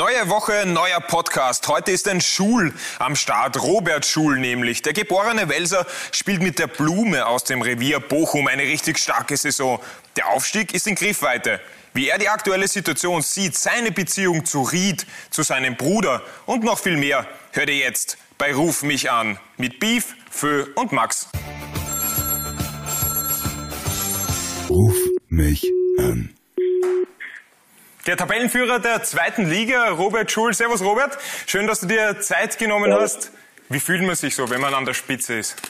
Neue Woche, neuer Podcast. Heute ist ein Schul am Start, Robert Schul nämlich. Der geborene Welser spielt mit der Blume aus dem Revier Bochum eine richtig starke Saison. Der Aufstieg ist in Griffweite. Wie er die aktuelle Situation sieht, seine Beziehung zu Ried, zu seinem Bruder und noch viel mehr, hört ihr jetzt bei Ruf mich an mit Beef, Fö und Max. Ruf mich an. Der Tabellenführer der zweiten Liga, Robert Schul. Servus Robert, schön, dass du dir Zeit genommen hast. Wie fühlt man sich so, wenn man an der Spitze ist?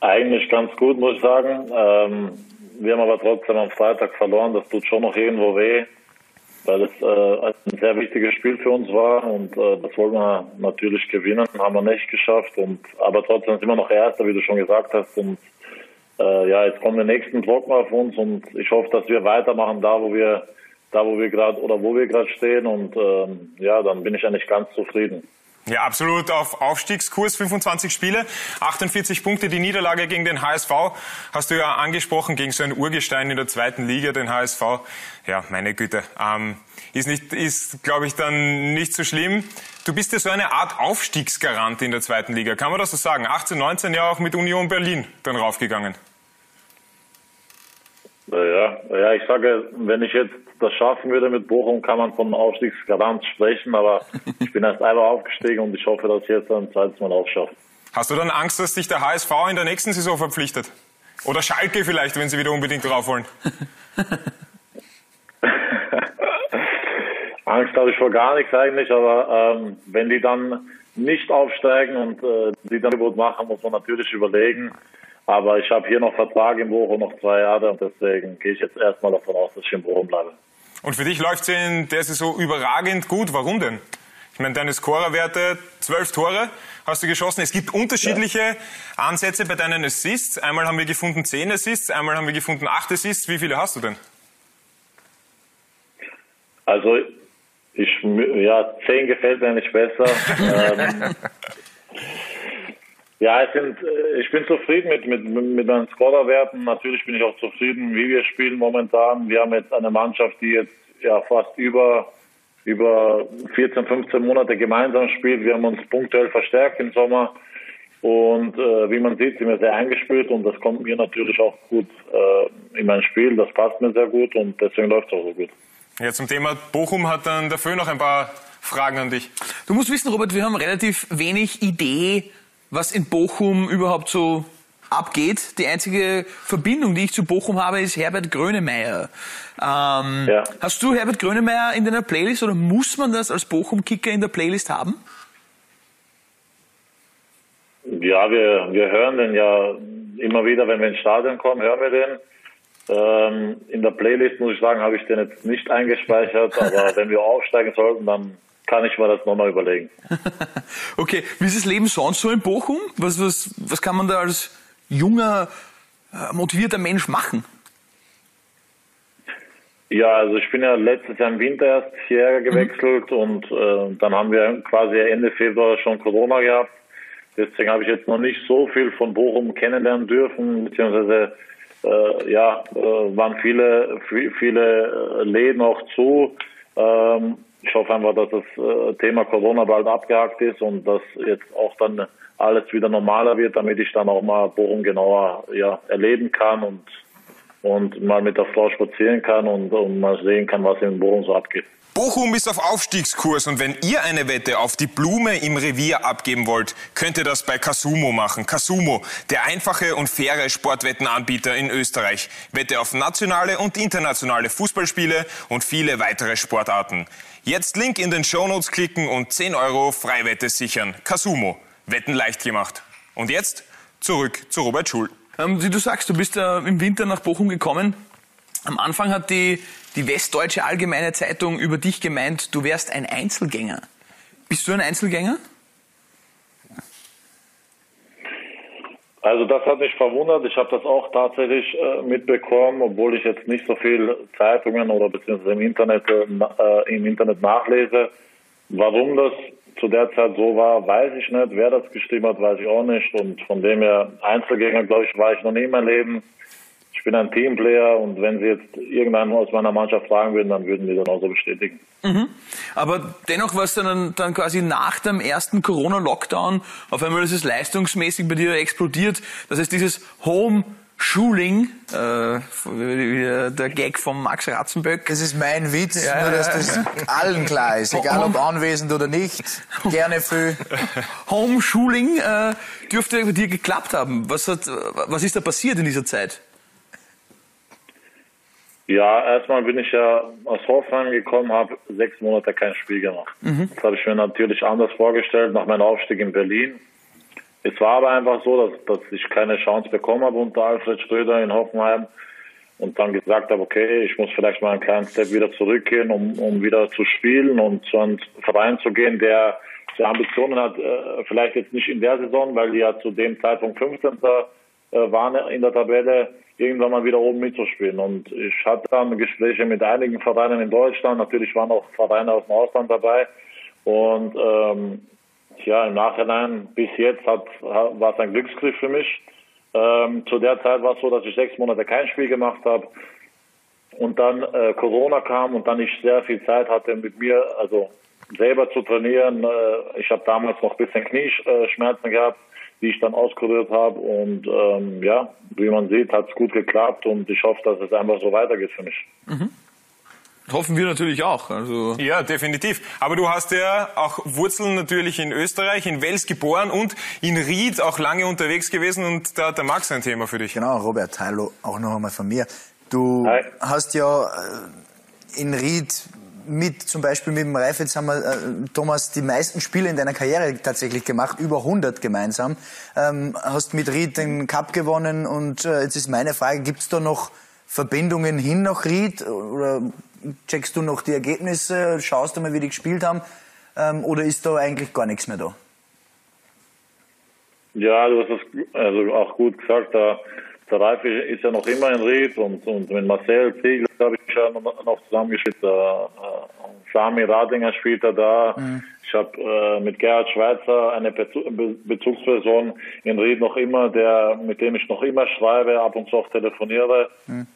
Eigentlich ganz gut, muss ich sagen. Ähm, wir haben aber trotzdem am Freitag verloren. Das tut schon noch irgendwo weh, weil es äh, ein sehr wichtiges Spiel für uns war und äh, das wollten wir natürlich gewinnen, haben wir nicht geschafft. Und aber trotzdem sind wir noch Erster, wie du schon gesagt hast. Und äh, ja, jetzt kommen die nächsten Brocken auf uns und ich hoffe, dass wir weitermachen da, wo wir da, wo wir gerade oder wo wir gerade stehen und ähm, ja, dann bin ich eigentlich ganz zufrieden. Ja, absolut auf Aufstiegskurs, 25 Spiele, 48 Punkte. Die Niederlage gegen den HSV hast du ja angesprochen, gegen so ein Urgestein in der zweiten Liga, den HSV. Ja, meine Güte, ähm, ist nicht, ist, glaube ich, dann nicht so schlimm. Du bist ja so eine Art Aufstiegsgarant in der zweiten Liga, kann man das so sagen? 18, 19 ja auch mit Union Berlin dann raufgegangen. Ja, ich sage, wenn ich jetzt das schaffen würde mit Bochum, kann man von Aufstiegsgarant sprechen, aber ich bin erst einmal aufgestiegen und ich hoffe, dass ich jetzt ein zweites Mal auch schaffe. Hast du dann Angst, dass dich der HSV in der nächsten Saison verpflichtet? Oder Schalke vielleicht, wenn sie wieder unbedingt drauf wollen? Angst habe ich vor gar nichts eigentlich, aber ähm, wenn die dann nicht aufsteigen und äh, die dann Angebot machen, muss man natürlich überlegen. Aber ich habe hier noch Vertrag in Bochum, noch zwei Jahre und deswegen gehe ich jetzt erstmal davon aus, dass ich in Bochum bleibe. Und für dich läuft es in der Saison überragend gut. Warum denn? Ich meine, deine Scorerwerte, zwölf Tore hast du geschossen. Es gibt unterschiedliche ja. Ansätze bei deinen Assists. Einmal haben wir gefunden zehn Assists, einmal haben wir gefunden acht Assists. Wie viele hast du denn? Also, ich, ja, zehn gefällt mir nicht besser. ähm, ja, es sind, äh, ich bin zufrieden mit, mit, mit meinen Scorerwerten. Natürlich bin ich auch zufrieden, wie wir spielen momentan. Wir haben jetzt eine Mannschaft, die jetzt ja fast über, über 14, 15 Monate gemeinsam spielt. Wir haben uns punktuell verstärkt im Sommer. Und äh, wie man sieht, sind wir sehr eingespielt und das kommt mir natürlich auch gut äh, in mein Spiel. Das passt mir sehr gut und deswegen läuft es auch so gut. Ja, zum Thema Bochum hat dann dafür noch ein paar Fragen an dich. Du musst wissen, Robert, wir haben relativ wenig Idee, was in Bochum überhaupt so abgeht. Die einzige Verbindung, die ich zu Bochum habe, ist Herbert Grönemeyer. Ähm, ja. Hast du Herbert Grönemeyer in deiner Playlist oder muss man das als Bochum-Kicker in der Playlist haben? Ja, wir, wir hören den ja immer wieder, wenn wir ins Stadion kommen, hören wir den. Ähm, in der Playlist, muss ich sagen, habe ich den jetzt nicht eingespeichert, aber wenn wir aufsteigen sollten, dann kann ich mir das nochmal überlegen. okay, wie ist das Leben sonst so in Bochum? Was, was, was kann man da als junger, äh, motivierter Mensch machen? Ja, also ich bin ja letztes Jahr im Winter erst hierher mhm. gewechselt mhm. und äh, dann haben wir quasi Ende Februar schon Corona gehabt. Deswegen habe ich jetzt noch nicht so viel von Bochum kennenlernen dürfen, beziehungsweise äh, ja, äh, waren viele, viele äh, Läden auch zu. Ähm, ich hoffe einfach, dass das äh, Thema Corona bald abgehakt ist und dass jetzt auch dann alles wieder normaler wird, damit ich dann auch mal Bochum genauer ja, erleben kann und, und mal mit der Frau spazieren kann und, und mal sehen kann, was in Bochum so abgeht. Bochum ist auf Aufstiegskurs und wenn ihr eine Wette auf die Blume im Revier abgeben wollt, könnt ihr das bei Casumo machen. Casumo, der einfache und faire Sportwettenanbieter in Österreich. Wette auf nationale und internationale Fußballspiele und viele weitere Sportarten. Jetzt Link in den Shownotes klicken und 10 Euro Freiwette sichern. Casumo, Wetten leicht gemacht. Und jetzt zurück zu Robert Schul. Ähm, wie du sagst, du bist äh, im Winter nach Bochum gekommen. Am Anfang hat die die Westdeutsche Allgemeine Zeitung über dich gemeint, du wärst ein Einzelgänger. Bist du ein Einzelgänger? Also das hat mich verwundert. Ich habe das auch tatsächlich äh, mitbekommen, obwohl ich jetzt nicht so viel Zeitungen oder beziehungsweise im Internet, äh, im Internet nachlese. Warum das zu der Zeit so war, weiß ich nicht. Wer das geschrieben hat, weiß ich auch nicht. Und von dem her Einzelgänger, glaube ich, war ich noch nie in meinem Leben. ich bin ein Teamplayer und wenn Sie jetzt irgendeinen aus meiner Mannschaft fragen würden, dann würden die dann auch so bestätigen. Mhm. Aber dennoch war es dann, dann quasi nach dem ersten Corona-Lockdown auf einmal ist es leistungsmäßig bei dir explodiert. Das heißt, dieses Home Schuling, äh, der Gag von Max Ratzenböck. Das ist mein Witz, ja, nur dass das allen klar ist, egal ob anwesend oder nicht. Gerne für Homeschooling äh, dürfte bei dir geklappt haben. Was, hat, was ist da passiert in dieser Zeit? Ja, erstmal bin ich ja aus Hoffenheim gekommen, habe sechs Monate kein Spiel gemacht. Mhm. Das habe ich mir natürlich anders vorgestellt nach meinem Aufstieg in Berlin. Es war aber einfach so, dass, dass ich keine Chance bekommen habe unter Alfred Schröder in Hoffenheim und dann gesagt habe, okay, ich muss vielleicht mal einen kleinen Step wieder zurückgehen, um, um wieder zu spielen und zu einem Verein zu gehen, der, der Ambitionen hat, äh, vielleicht jetzt nicht in der Saison, weil die ja zu dem Zeitpunkt 15. Äh, waren in der Tabelle, irgendwann mal wieder oben mitzuspielen. Und ich hatte dann Gespräche mit einigen Vereinen in Deutschland, natürlich waren auch Vereine aus dem Ausland dabei und ähm, ja, im Nachhinein bis jetzt hat, war es ein Glücksgriff für mich. Ähm, zu der Zeit war es so, dass ich sechs Monate kein Spiel gemacht habe und dann äh, Corona kam und dann ich sehr viel Zeit hatte mit mir, also selber zu trainieren. Äh, ich habe damals noch ein bisschen Knieschmerzen gehabt, die ich dann auskuriert habe und ähm, ja, wie man sieht, hat es gut geklappt und ich hoffe, dass es einfach so weitergeht für mich. Mhm. Hoffen wir natürlich auch. Also ja, definitiv. Aber du hast ja auch Wurzeln natürlich in Österreich, in Wels geboren und in Ried auch lange unterwegs gewesen und da hat der Max ein Thema für dich. Genau, Robert, hallo, auch noch einmal von mir. Du Hi. hast ja äh, in Ried mit zum Beispiel mit dem Reif, jetzt haben wir, äh, Thomas, die meisten Spiele in deiner Karriere tatsächlich gemacht, über 100 gemeinsam. Ähm, hast mit Ried den Cup gewonnen und äh, jetzt ist meine Frage, gibt es da noch Verbindungen hin nach Ried oder checkst du noch die Ergebnisse, schaust du mal, wie die gespielt haben, ähm, oder ist da eigentlich gar nichts mehr da? Ja, du hast es also auch gut gesagt. Der, der Ralf ist ja noch immer in Ried und, und mit Marcel Ziegler habe ich ja noch zusammengespielt. Der, äh, Sami Radinger spielt er da. Mhm. Ich habe äh, mit Gerhard Schweizer eine Bezugsperson in Ried noch immer, der mit dem ich noch immer schreibe, ab und zu auch telefoniere. Mhm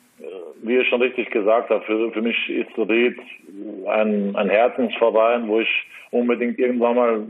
wie ihr schon richtig gesagt habt, für, für mich ist Ried ein, ein Herzensverein, wo ich unbedingt irgendwann mal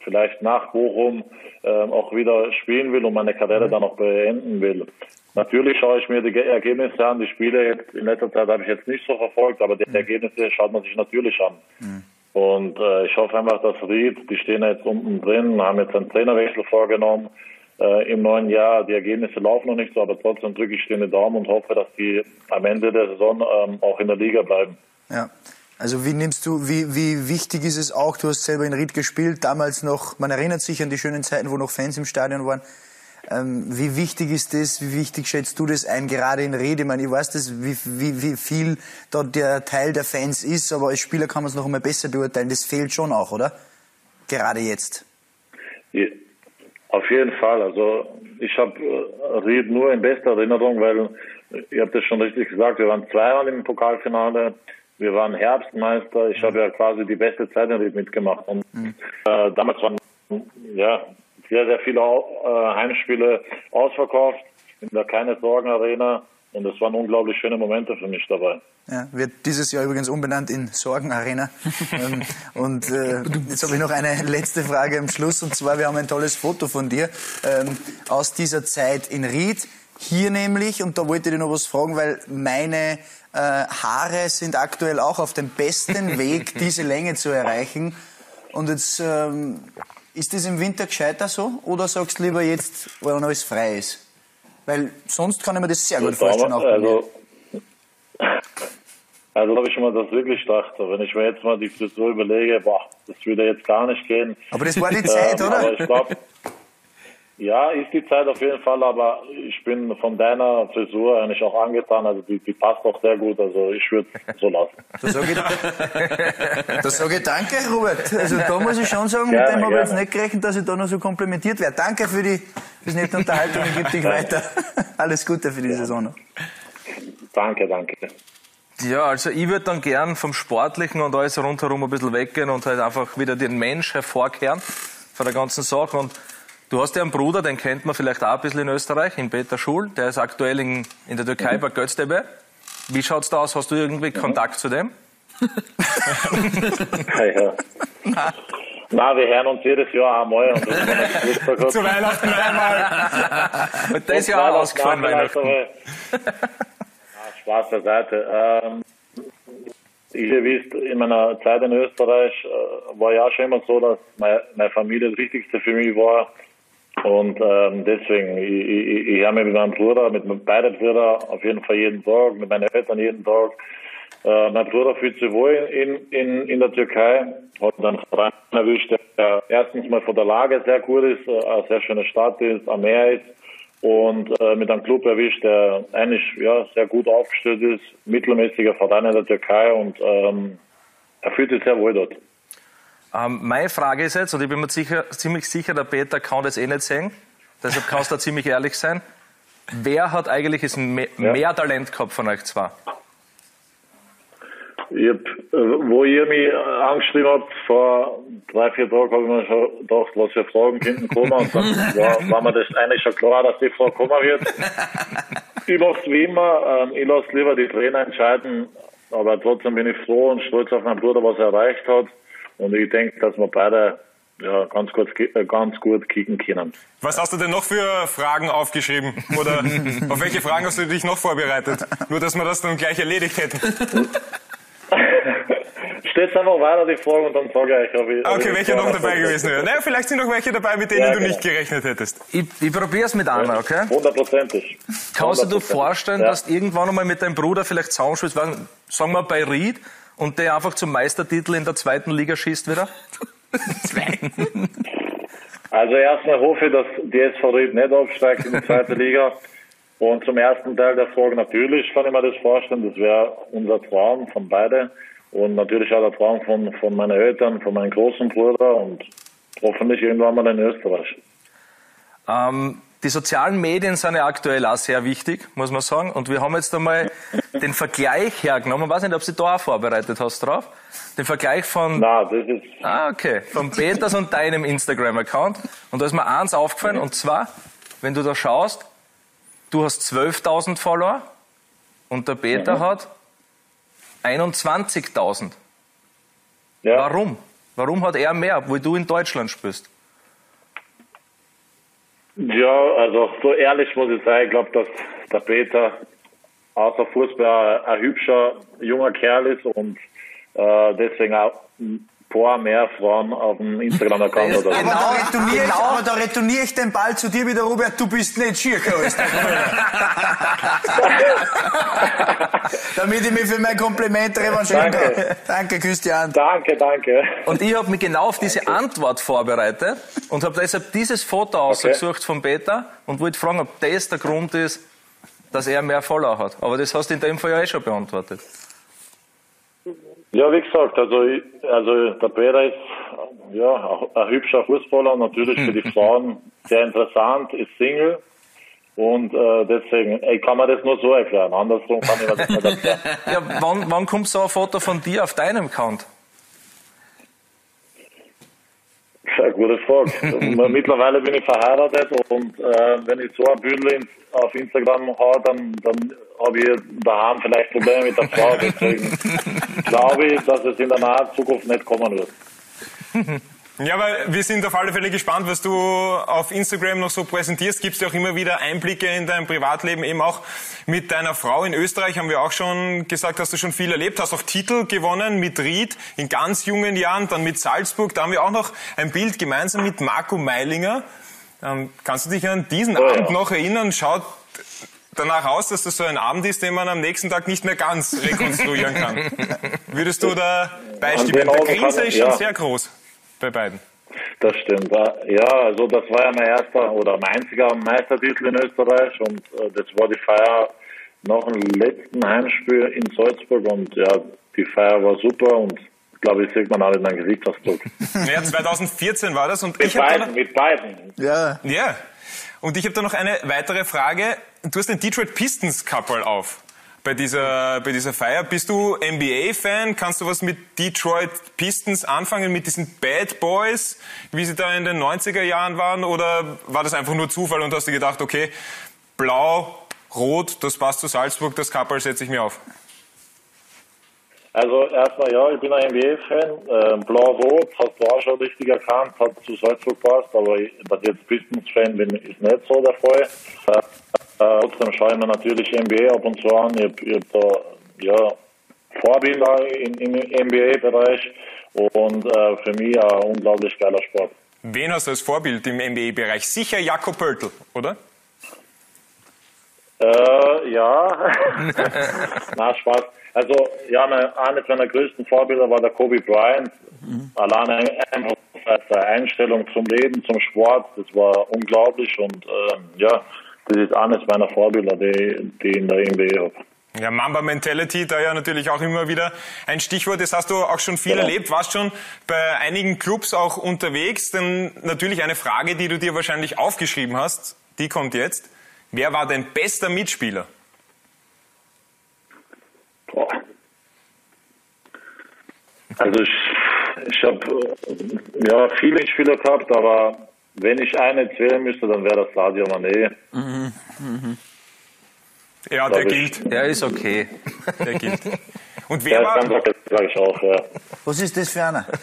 vielleicht nach Bochum äh, auch wieder spielen will und meine Karriere dann auch beenden will. Natürlich schaue ich mir die Ergebnisse an. Die Spiele jetzt in letzter Zeit habe ich jetzt nicht so verfolgt, aber die mhm. Ergebnisse schaut man sich natürlich an. Mhm. Und äh, ich hoffe einfach, dass Ried, die stehen jetzt unten drin, haben jetzt einen Trainerwechsel vorgenommen äh, im neuen Jahr. Die Ergebnisse laufen noch nicht so, aber trotzdem drücke ich denen die Daumen und hoffe, dass die am Ende der Saison ähm, auch in der Liga bleiben. Ja. Also wie nimmst du, wie, wie wichtig ist es auch, du hast selber in Ried gespielt, damals noch, man erinnert sich an die schönen Zeiten, wo noch Fans im Stadion waren. Ähm, wie wichtig ist das, wie wichtig schätzt du das ein, gerade in Ried? Ich meine, ich weiß das, wie, wie, wie viel dort der Teil der Fans ist, aber als Spieler kann man es noch einmal besser beurteilen. Das fehlt schon auch, oder? Gerade jetzt. Ja. Auf jeden Fall. Also ich habe äh, Ried nur in bester Erinnerung, weil ihr habt es schon richtig gesagt, wir waren zweimal im Pokalfinale, wir waren Herbstmeister. Ich habe ja quasi die beste Zeit in Ried mitgemacht. Und mhm. äh, damals waren ja sehr, sehr viele äh, Heimspiele ausverkauft in der Keine Sorgen Arena. Und es waren unglaublich schöne Momente für mich dabei. Ja, wird dieses Jahr übrigens umbenannt in Sorgen Arena. Ähm, und äh, jetzt habe ich noch eine letzte Frage am Schluss. Und zwar, wir haben ein tolles Foto von dir ähm, aus dieser Zeit in Ried. Hier nämlich, und da wollte ich dir noch was fragen, weil meine äh, Haare sind aktuell auch auf dem besten Weg, diese Länge zu erreichen. Und jetzt, ähm, ist das im Winter gescheiter so? Oder sagst du lieber jetzt, wo alles frei ist? Weil sonst kann ich mir das sehr gut vorstellen. Auch also, also habe ich mir das wirklich gedacht. Wenn ich mir jetzt mal die Frisur überlege, boah, das würde jetzt gar nicht gehen. Aber das war die Zeit, ähm, oder? Aber ich glaube, ja, ist die Zeit auf jeden Fall, aber ich bin von deiner Frisur eigentlich auch angetan. Also die, die passt auch sehr gut. Also ich würde so lassen. Das sage ich, das sage ich danke, Robert. Also da muss ich schon sagen, gerne, mit dem habe ich jetzt nicht gerechnet, dass ich da noch so komplimentiert werde. Danke für die fürs nette Unterhaltung und gib dich weiter. Alles Gute für die ja. Saison noch. Danke, danke. Ja, also ich würde dann gern vom Sportlichen und alles rundherum ein bisschen weggehen und halt einfach wieder den Mensch hervorkehren von der ganzen Sache und Du hast ja einen Bruder, den kennt man vielleicht auch ein bisschen in Österreich, in Peter Schul. Der ist aktuell in, in der Türkei mhm. bei Göztepe. Wie schaut's da aus? Hast du irgendwie mhm. Kontakt zu dem? ja, ja. Nein, wir hören uns jedes Jahr einmal. Und das Zu Weihnachten einmal. Und das ist ja auch ausgefallen, Weihnachten. Spaß beiseite. Ähm, ich, ihr wisst, in meiner Zeit in Österreich äh, war ja schon immer so, dass meine, meine Familie das Wichtigste für mich war. Und ähm, deswegen, ich, ich, ich habe mich mit meinem Bruder, mit beiden Brüdern auf jeden Fall jeden Tag, mit meinen Eltern jeden Tag. Äh, sich wohl in, in, in der Türkei, hat dann einen erwischt, der erstens mal von der Lage sehr gut ist, äh, eine sehr schöne Stadt ist, am Meer ist und äh, mit einem Club erwischt, der eigentlich ja, sehr gut aufgestellt ist, mittelmäßiger Verein in der Türkei und ähm, er fühlt sich sehr wohl dort. Ähm, meine Frage ist jetzt, und ich bin mir sicher, ziemlich sicher, der Peter kann das eh nicht sehen, deshalb kannst du da ziemlich ehrlich sein. Wer hat eigentlich mehr, ja. mehr Talent gehabt von euch zwei? Ich hab, äh, wo ihr mich angeschrieben habt, vor drei, vier Tagen habe ich mir schon gedacht, was für Fragen könnten kommen. Und dann war, war mir das eigentlich schon klar, dass die Frage kommen wird. Ich mache es wie immer. Ähm, ich lasse lieber die Trainer entscheiden. Aber trotzdem bin ich froh und stolz auf meinen Bruder, was er erreicht hat. Und ich denke, dass wir beide ja, ganz, gut, äh, ganz gut kicken können. Was hast du denn noch für Fragen aufgeschrieben? Oder auf welche Fragen hast du dich noch vorbereitet? Nur, dass wir das dann gleich erledigt hätten. Stellt einfach weiter die Frage und dann sage ich euch, ob ich. Okay, ob welche noch dabei gewesen wäre. Naja, vielleicht sind noch welche dabei, mit denen ja, du genau. nicht gerechnet hättest. Ich, ich probiere es mit einer, okay? Hundertprozentig. Kannst du dir vorstellen, ja. dass du irgendwann einmal mit deinem Bruder vielleicht zusammenspielst, sagen wir bei Ried, und der einfach zum Meistertitel in der zweiten Liga schießt wieder? Zweiten? Also erstmal hoffe ich, dass die SV Ried nicht aufsteigt in die zweite Liga. Und zum ersten Teil der Frage, natürlich kann ich mir das vorstellen, das wäre unser Traum von beiden. Und natürlich auch der Traum von, von meinen Eltern, von meinem großen Bruder und hoffentlich irgendwann mal in Österreich. Ähm, die sozialen Medien sind ja aktuell auch sehr wichtig, muss man sagen. Und wir haben jetzt einmal den Vergleich hergenommen. Ich weiß nicht, ob du da auch vorbereitet hast drauf. Den Vergleich von. Nein, das ist. Ah, okay. Von Peters und deinem Instagram-Account. Und da ist mir eins aufgefallen, und zwar, wenn du da schaust, du hast 12.000 Follower und der Peter mhm. hat 21.000. Ja. Warum? Warum hat er mehr, obwohl du in Deutschland spielst? Ja, also so ehrlich muss ich sagen, ich glaube, dass der Peter außer Fußball ein hübscher junger Kerl ist und äh, deswegen auch paar mehr Frauen auf dem Instagram-Account oder so. Genau, da retourniere genau. ich, aber da retourniere ich den Ball zu dir wieder, Robert, du bist nicht schier, Damit ich mich für mein Kompliment revanchieren danke. kann. Danke, Christian. Danke, danke. Und ich habe mich genau auf diese Antwort vorbereitet und habe deshalb dieses Foto ausgesucht okay. von Peter und wollte fragen, ob das der Grund ist, dass er mehr Follower hat. Aber das hast du in dem Fall ja eh schon beantwortet. Ja, wie gesagt, also, also der Peter ist ja ein hübscher Fußballer, natürlich für die Frauen sehr interessant, ist Single. Und äh, deswegen, ich kann mir das nur so erklären. Andersrum kann ich das nicht erklären. ja, wann, wann kommt so ein Foto von dir auf deinem Account? Eine gute Frage. Mittlerweile bin ich verheiratet und äh, wenn ich so ein Bild auf Instagram haue, dann, dann habe ich daheim vielleicht Probleme mit der Frau. Deswegen glaube ich, dass es in der nahen Zukunft nicht kommen wird. Ja, weil wir sind auf alle Fälle gespannt, was du auf Instagram noch so präsentierst. Gibst du auch immer wieder Einblicke in dein Privatleben, eben auch mit deiner Frau in Österreich, haben wir auch schon gesagt, hast du schon viel erlebt, hast auch Titel gewonnen mit Ried in ganz jungen Jahren, dann mit Salzburg. Da haben wir auch noch ein Bild gemeinsam mit Marco Meilinger. Ähm, kannst du dich an diesen oh, Abend ja. noch erinnern? Schaut danach aus, dass das so ein Abend ist, den man am nächsten Tag nicht mehr ganz rekonstruieren kann. Würdest du da beistimmen? Der Krise ist schon sehr groß bei beiden. Das stimmt. Ja, also das war ja mein erster oder mein einziger Meistertitel in Österreich und äh, das war die Feier nach dem letzten Heimspiel in Salzburg und ja, die Feier war super und glaube ich, sieht man auch in meinem Gesichtsausdruck. Ja, 2014 war das und mit ich beiden, noch, mit beiden. Ja. Ja. Und ich habe da noch eine weitere Frage. Du hast den Detroit Pistons Couple auf. Bei dieser, bei dieser Feier. Bist du NBA-Fan? Kannst du was mit Detroit Pistons anfangen, mit diesen Bad Boys, wie sie da in den 90er Jahren waren? Oder war das einfach nur Zufall und hast du gedacht, okay, blau, rot, das passt zu Salzburg, das Kappel setze ich mir auf? Also erstmal ja, ich bin ein NBA-Fan. Äh, Blau-Rot hast du auch schon richtig erkannt, hat zu Salzburg passt, aber ich, dass ich jetzt Pistons-Fan bin, ist nicht so der Fall. Äh, trotzdem schaue ich mir natürlich NBA ab und zu an. Ich, ich habe da ja, Vorbilder im, im NBA-Bereich und äh, für mich ein unglaublich geiler Sport. Wen hast du als Vorbild im NBA-Bereich? Sicher Jakob Pöltl, oder? Äh, ja. Na, Spaß. Also, ja, eines meiner größten Vorbilder war der Kobe Bryant. Mhm. Alleine einfach seine Einstellung zum Leben, zum Sport, das war unglaublich und äh, ja, das ist eines meiner Vorbilder, die, die in der NBA habe. Ja, Mamba Mentality, da ja natürlich auch immer wieder ein Stichwort. Das hast du auch schon viel genau. erlebt, warst schon bei einigen Clubs auch unterwegs. Denn natürlich eine Frage, die du dir wahrscheinlich aufgeschrieben hast, die kommt jetzt. Wer war dein bester Mitspieler? Boah. Also ich, ich habe ja viele Mitspieler gehabt, aber wenn ich eine zählen müsste, dann wäre das Sadio Mané. Mhm. Mhm. Ja, der gilt. Der ist okay. Der gilt. Und wer ja, war? Sag ich auch, ja. Was ist das für einer?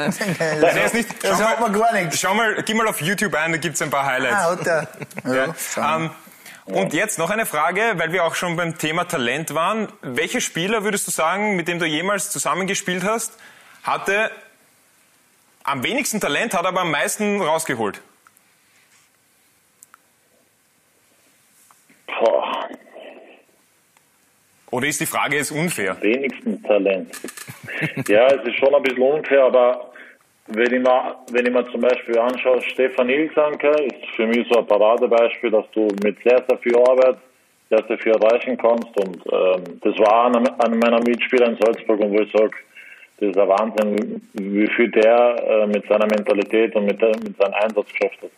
der ist nicht. Schau das hat man gar nichts. Schau mal, geh mal auf YouTube ein, da gibt es ein paar Highlights. Ah, hat der. Ja, ja. Ähm, und jetzt noch eine Frage, weil wir auch schon beim Thema Talent waren. Welcher Spieler würdest du sagen, mit dem du jemals zusammengespielt hast, hatte am wenigsten Talent, hat aber am meisten rausgeholt? Boah. Oder ist die Frage jetzt unfair? Am wenigsten Talent. ja, es ist schon ein bisschen unfair, aber wenn ich, mir, wenn ich mir zum Beispiel anschaue, Stefan Ilsanker ist für mich so ein Paradebeispiel, dass du mit sehr, sehr viel Arbeit sehr, sehr viel erreichen kannst. Und ähm, das war einer, einer meiner Mitspieler in Salzburg, und wo ich sage, das ist ein Wahnsinn, wie viel der äh, mit seiner Mentalität und mit, der, mit seinem Einsatz geschafft hat.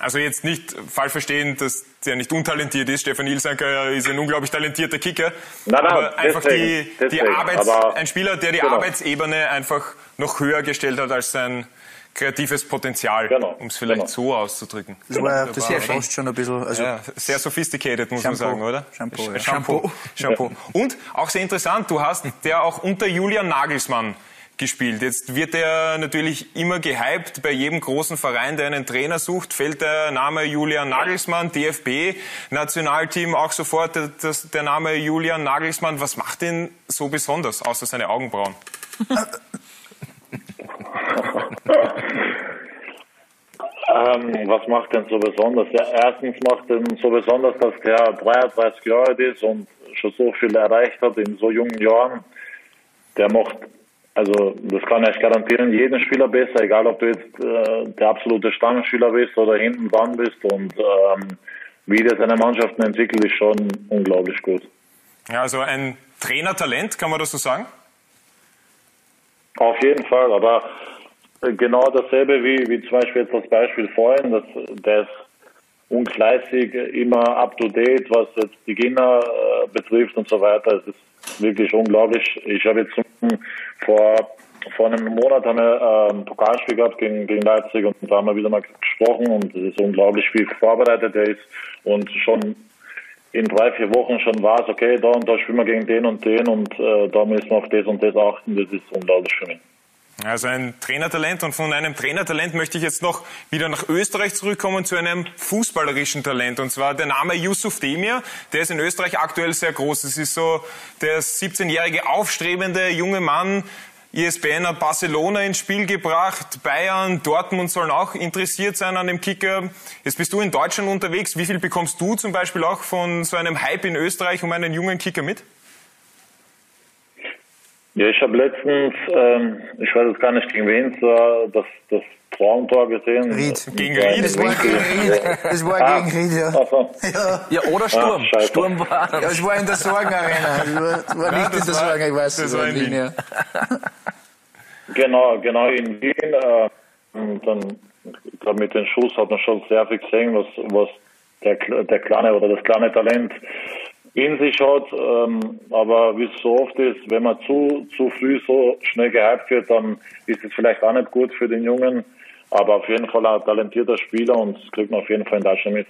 Also jetzt nicht falsch verstehen, dass der nicht untalentiert ist. Stefan Ilsanker ist ein unglaublich talentierter Kicker. Nein, nein, aber einfach die, deswegen, die Arbeits, ein Spieler, der die genau. Arbeitsebene einfach noch höher gestellt hat als sein kreatives Potenzial, genau. um es vielleicht genau. so auszudrücken. Das war das war fast schon ein bisschen, also ja, sehr sophisticated, muss Shampoo. man sagen, oder? Shampoo, ja. Shampoo. Shampoo. Und auch sehr interessant, du hast der auch unter Julian Nagelsmann gespielt. Jetzt wird er natürlich immer gehypt. Bei jedem großen Verein, der einen Trainer sucht, fällt der Name Julian Nagelsmann, DFB, Nationalteam auch sofort das, der Name Julian Nagelsmann. Was macht ihn so besonders, außer seine Augenbrauen? ähm, was macht ihn so besonders? Ja, erstens macht ihn so besonders, dass der 33 Jahre alt ist und schon so viel erreicht hat in so jungen Jahren. Der macht also das kann ich garantieren, jeden Spieler besser, egal ob du jetzt äh, der absolute Stammspieler bist oder hinten dran bist. Und ähm, wie der seine Mannschaften entwickelt, ist schon unglaublich gut. Ja, also ein Trainertalent, kann man das so sagen? Auf jeden Fall, aber genau dasselbe wie, wie zum Beispiel jetzt das Beispiel vorhin, dass der ist ungleisig, immer up to date, was jetzt die Gegner äh, betrifft und so weiter. Es ist wirklich unglaublich. Ich habe jetzt vor, vor einem Monat haben wir ein Pokalspiel gehabt gegen, gegen Leipzig und da haben wir wieder mal gesprochen und es ist unglaublich, wie vorbereitet er ist und schon in drei, vier Wochen schon weiß, okay, da und da spielen wir gegen den und den und äh, da müssen wir auf das und das achten. Das ist unglaublich für mich. Also ein Trainertalent und von einem Trainertalent möchte ich jetzt noch wieder nach Österreich zurückkommen zu einem fußballerischen Talent und zwar der Name Yusuf Demir, der ist in Österreich aktuell sehr groß. Es ist so der 17-jährige aufstrebende junge Mann. ISBN hat Barcelona ins Spiel gebracht, Bayern, Dortmund sollen auch interessiert sein an dem Kicker. Jetzt bist du in Deutschland unterwegs. Wie viel bekommst du zum Beispiel auch von so einem Hype in Österreich um einen jungen Kicker mit? Ja, ich habe letztens, ähm, ich weiß jetzt gar nicht gegen wen, so, das, das Traumtor gesehen. Ried. Gegen Ried? Das war gegen Ried. Das war ah, gegen Ried, ja. Also. ja. Ja, oder Sturm. Ah, Sturm war. Ja, es war in der Sorgenarena. Das war, das war nicht ja, in der Sorgen, ich weiß das war in Wien. Ja. Genau, genau in Wien. Äh, und dann, ich glaube, mit dem Schuss hat man schon sehr viel gesehen, was, was der, der kleine oder das kleine Talent in sich hat. Ähm, aber wie es so oft ist, wenn man zu, zu früh so schnell gehypt wird, dann ist es vielleicht auch nicht gut für den Jungen. Aber auf jeden Fall ein talentierter Spieler und das kriegt man auf jeden Fall in Deutschland mit.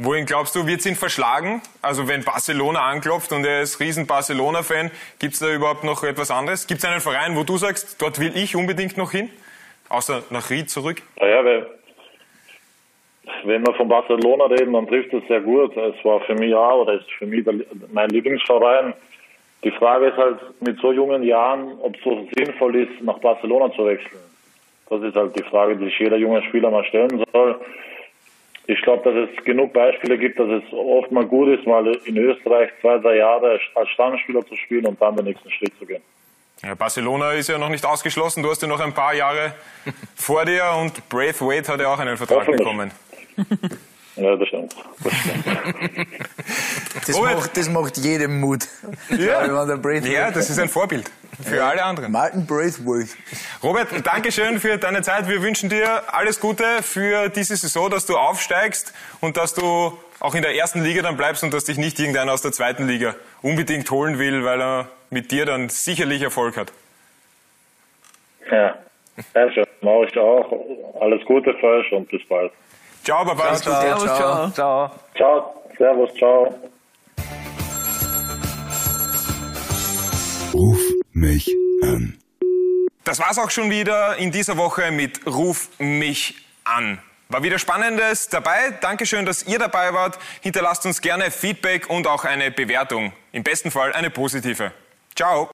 Wohin glaubst du, wird es ihn verschlagen? Also wenn Barcelona anklopft und er ist riesen Barcelona-Fan, gibt es da überhaupt noch etwas anderes? Gibt es einen Verein, wo du sagst, dort will ich unbedingt noch hin? Außer nach Ried zurück? Naja, weil, wenn wir von Barcelona reden, dann trifft es sehr gut. Es war für mich auch, oder ist für mich der, mein Lieblingsverein. Die Frage ist halt mit so jungen Jahren, ob es so sinnvoll ist, nach Barcelona zu wechseln. Das ist halt die Frage, die sich jeder junge Spieler mal stellen soll ich glaube, dass es genug Beispiele gibt, dass es oft mal gut ist, mal in Österreich zwei, drei Jahre als Stammspieler zu spielen und dann den nächsten Schritt zu gehen. Ja, Barcelona ist ja noch nicht ausgeschlossen. Du hast ja noch ein paar Jahre vor dir und Braithwaite hat ja auch einen Vertrag bekommen. Ja, das stimmt. Das, stimmt. das, macht, das macht jedem Mut. Ja, ja das ist ein Vorbild für alle anderen. Martin Braithwaite. Robert, danke schön für deine Zeit. Wir wünschen dir alles Gute für diese Saison, dass du aufsteigst und dass du auch in der ersten Liga dann bleibst und dass dich nicht irgendeiner aus der zweiten Liga unbedingt holen will, weil er mit dir dann sicherlich Erfolg hat. Ja, sehr schön. Mache ich auch. Alles Gute für euch und bis bald. Ciao, Baba. Ciao, ciao, ciao. ciao. Ciao. Ciao. Servus, ciao. Ruf mich an. Das war's auch schon wieder in dieser Woche mit Ruf mich an. War wieder Spannendes dabei. Dankeschön, dass ihr dabei wart. Hinterlasst uns gerne Feedback und auch eine Bewertung. Im besten Fall eine positive. Ciao.